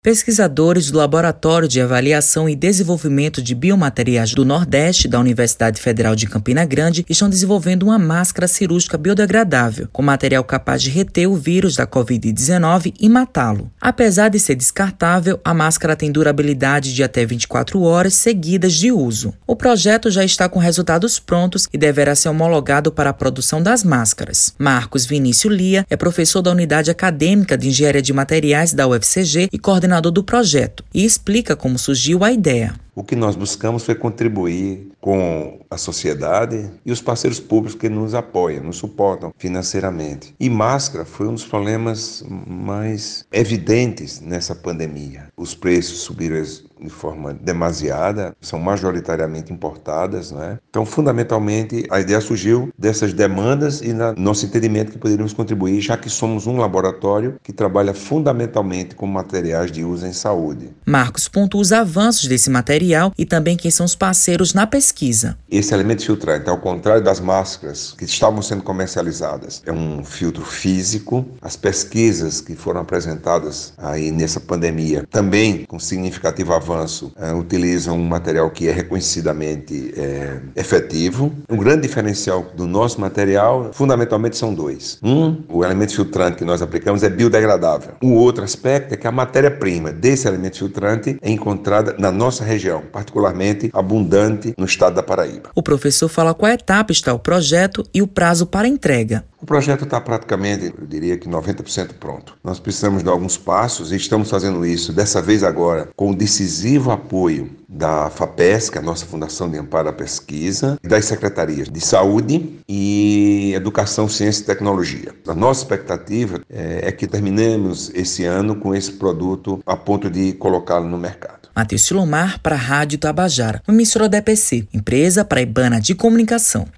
Pesquisadores do Laboratório de Avaliação e Desenvolvimento de Biomateriais do Nordeste da Universidade Federal de Campina Grande estão desenvolvendo uma máscara cirúrgica biodegradável, com material capaz de reter o vírus da Covid-19 e matá-lo. Apesar de ser descartável, a máscara tem durabilidade de até 24 horas seguidas de uso. O projeto já está com resultados prontos e deverá ser homologado para a produção das máscaras. Marcos Vinícius Lia é professor da Unidade Acadêmica de Engenharia de Materiais da UFCG e coordenador coordenador do projeto, e explica como surgiu a ideia. O que nós buscamos foi contribuir com a sociedade e os parceiros públicos que nos apoiam, nos suportam financeiramente. E máscara foi um dos problemas mais evidentes nessa pandemia. Os preços subiram de forma demasiada, são majoritariamente importadas, né? Então, fundamentalmente, a ideia surgiu dessas demandas e na nosso entendimento que poderíamos contribuir, já que somos um laboratório que trabalha fundamentalmente com materiais de uso em saúde. Marcos pontua os avanços desse material e também quem são os parceiros na pesquisa. Esse elemento filtrante, ao contrário das máscaras que estavam sendo comercializadas, é um filtro físico. As pesquisas que foram apresentadas aí nessa pandemia também com significativo avanço uh, utilizam um material que é reconhecidamente é, efetivo. Um grande diferencial do nosso material, fundamentalmente, são dois. Um, o elemento filtrante que nós aplicamos é biodegradável. O outro aspecto é que a matéria-prima desse elemento filtrante é encontrada na nossa região, particularmente abundante no estado da Paraíba. O professor fala qual etapa está o projeto e o prazo para entrega. O projeto está praticamente, eu diria que 90% pronto. Nós precisamos de alguns passos e estamos fazendo isso, dessa vez agora, com o decisivo apoio da FAPESC, a nossa Fundação de Amparo à Pesquisa, das secretarias de Saúde e Educação, Ciência e Tecnologia. A nossa expectativa é, é que terminemos esse ano com esse produto a ponto de colocá-lo no mercado. Matheus Silomar para a Rádio Tabajara, emissora da EPC, empresa paraibana de comunicação.